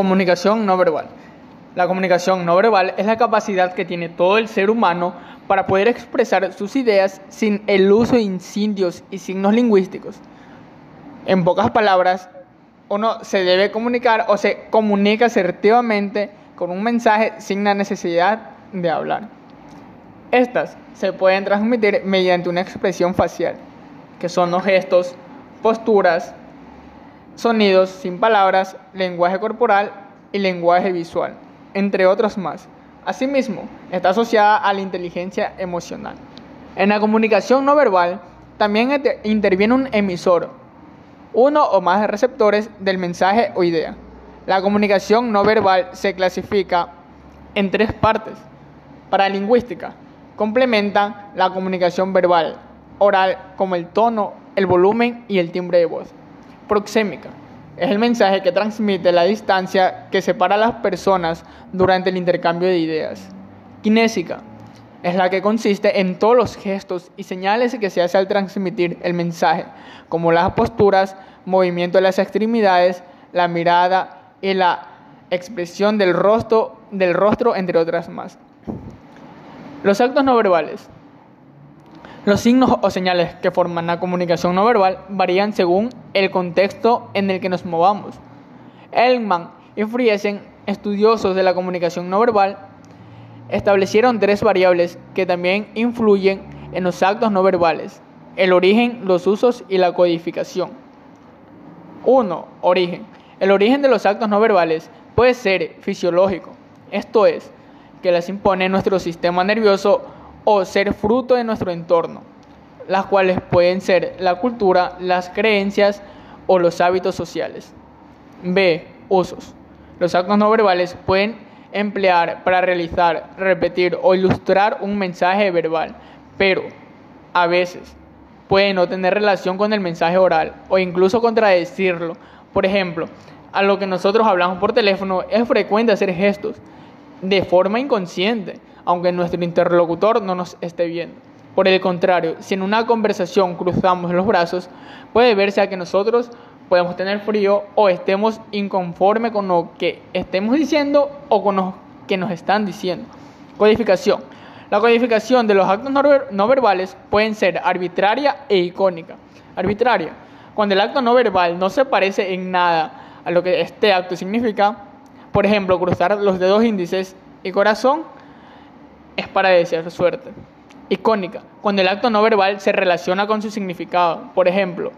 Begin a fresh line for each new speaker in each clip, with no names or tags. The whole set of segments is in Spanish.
Comunicación no verbal. La comunicación no verbal es la capacidad que tiene todo el ser humano para poder expresar sus ideas sin el uso de incendios y signos lingüísticos. En pocas palabras, uno se debe comunicar o se comunica asertivamente con un mensaje sin la necesidad de hablar. Estas se pueden transmitir mediante una expresión facial, que son los gestos, posturas, sonidos sin palabras, lenguaje corporal y lenguaje visual, entre otros más. Asimismo, está asociada a la inteligencia emocional. En la comunicación no verbal también interviene un emisor, uno o más receptores del mensaje o idea. La comunicación no verbal se clasifica en tres partes. Para lingüística, complementa la comunicación verbal, oral, como el tono, el volumen y el timbre de voz proxémica. Es el mensaje que transmite la distancia que separa a las personas durante el intercambio de ideas. Kinésica es la que consiste en todos los gestos y señales que se hace al transmitir el mensaje, como las posturas, movimiento de las extremidades, la mirada y la expresión del rostro, del rostro entre otras más. Los actos no verbales los signos o señales que forman la comunicación no verbal varían según el contexto en el que nos movamos. Elman y Friesen, estudiosos de la comunicación no verbal, establecieron tres variables que también influyen en los actos no verbales, el origen, los usos y la codificación. 1. Origen. El origen de los actos no verbales puede ser fisiológico, esto es, que las impone nuestro sistema nervioso o ser fruto de nuestro entorno, las cuales pueden ser la cultura, las creencias o los hábitos sociales. B. Usos. Los actos no verbales pueden emplear para realizar, repetir o ilustrar un mensaje verbal, pero a veces pueden no tener relación con el mensaje oral o incluso contradecirlo. Por ejemplo, a lo que nosotros hablamos por teléfono es frecuente hacer gestos de forma inconsciente aunque nuestro interlocutor no nos esté viendo. Por el contrario, si en una conversación cruzamos los brazos, puede verse a que nosotros podemos tener frío o estemos inconforme con lo que estemos diciendo o con lo que nos están diciendo. Codificación. La codificación de los actos no verbales pueden ser arbitraria e icónica. Arbitraria. Cuando el acto no verbal no se parece en nada a lo que este acto significa, por ejemplo, cruzar los dedos índices y corazón, es para desear suerte. Icónica, cuando el acto no verbal se relaciona con su significado. Por ejemplo,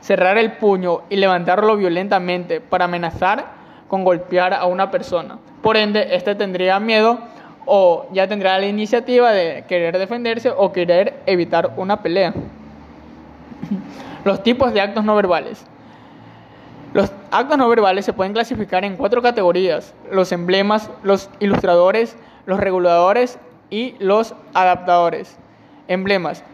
cerrar el puño y levantarlo violentamente para amenazar con golpear a una persona. Por ende, este tendría miedo o ya tendrá la iniciativa de querer defenderse o querer evitar una pelea. Los tipos de actos no verbales. Los actos no verbales se pueden clasificar en cuatro categorías. Los emblemas, los ilustradores, los reguladores y los adaptadores. Emblemas.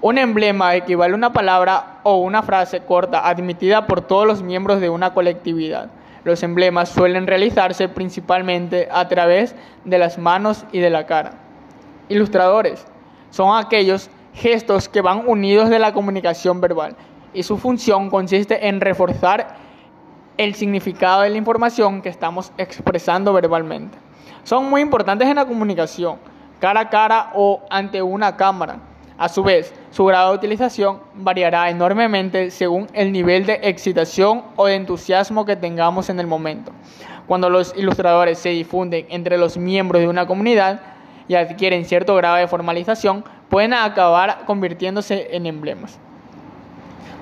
Un emblema equivale a una palabra o una frase corta admitida por todos los miembros de una colectividad. Los emblemas suelen realizarse principalmente a través de las manos y de la cara. Ilustradores. Son aquellos gestos que van unidos de la comunicación verbal y su función consiste en reforzar el significado de la información que estamos expresando verbalmente. Son muy importantes en la comunicación cara a cara o ante una cámara. A su vez, su grado de utilización variará enormemente según el nivel de excitación o de entusiasmo que tengamos en el momento. Cuando los ilustradores se difunden entre los miembros de una comunidad y adquieren cierto grado de formalización, pueden acabar convirtiéndose en emblemas.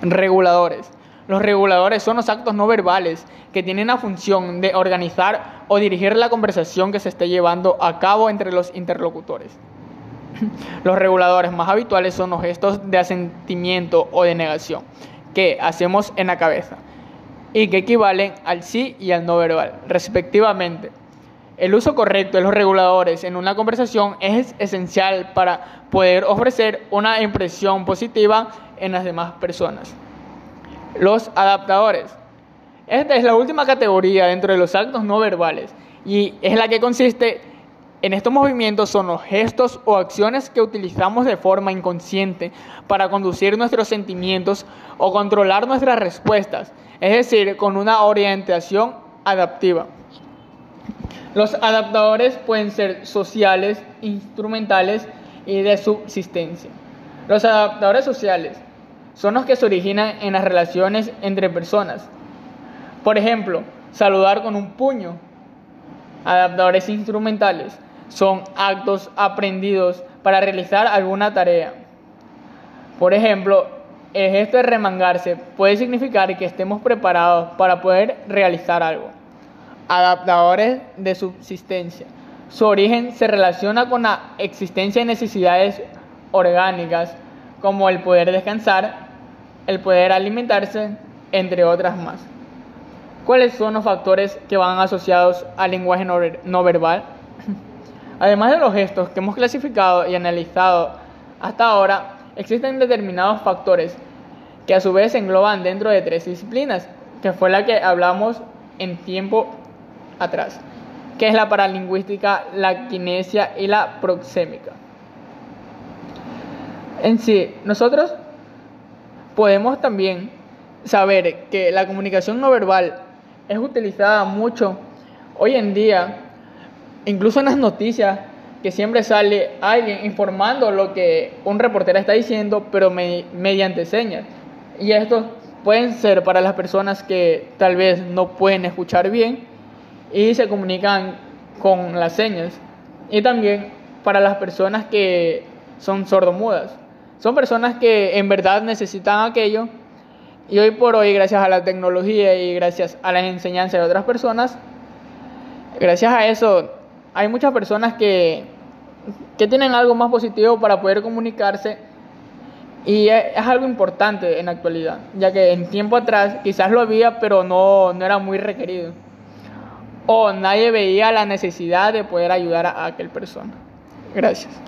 Reguladores. Los reguladores son los actos no verbales que tienen la función de organizar o dirigir la conversación que se esté llevando a cabo entre los interlocutores. Los reguladores más habituales son los gestos de asentimiento o de negación que hacemos en la cabeza y que equivalen al sí y al no verbal, respectivamente. El uso correcto de los reguladores en una conversación es esencial para poder ofrecer una impresión positiva en las demás personas. Los adaptadores. Esta es la última categoría dentro de los actos no verbales y es la que consiste en estos movimientos son los gestos o acciones que utilizamos de forma inconsciente para conducir nuestros sentimientos o controlar nuestras respuestas, es decir, con una orientación adaptiva. Los adaptadores pueden ser sociales, instrumentales y de subsistencia. Los adaptadores sociales son los que se originan en las relaciones entre personas. Por ejemplo, saludar con un puño. Adaptadores instrumentales son actos aprendidos para realizar alguna tarea. Por ejemplo, el gesto de remangarse puede significar que estemos preparados para poder realizar algo. Adaptadores de subsistencia. Su origen se relaciona con la existencia de necesidades orgánicas como el poder descansar, el poder alimentarse, entre otras más. ¿Cuáles son los factores que van asociados al lenguaje no verbal? Además de los gestos que hemos clasificado y analizado hasta ahora, existen determinados factores que a su vez se engloban dentro de tres disciplinas, que fue la que hablamos en tiempo atrás, que es la paralingüística, la kinesia y la proxémica. En sí, nosotros podemos también saber que la comunicación no verbal es utilizada mucho hoy en día, incluso en las noticias, que siempre sale alguien informando lo que un reportero está diciendo, pero mediante señas. Y estos pueden ser para las personas que tal vez no pueden escuchar bien y se comunican con las señas. Y también para las personas que son sordomudas. Son personas que en verdad necesitan aquello y hoy por hoy, gracias a la tecnología y gracias a las enseñanzas de otras personas, gracias a eso hay muchas personas que, que tienen algo más positivo para poder comunicarse y es, algo importante en la actualidad, ya que en tiempo atrás quizás lo había, pero no, no era muy requerido. O nadie veía la necesidad de poder ayudar a aquel persona. Gracias.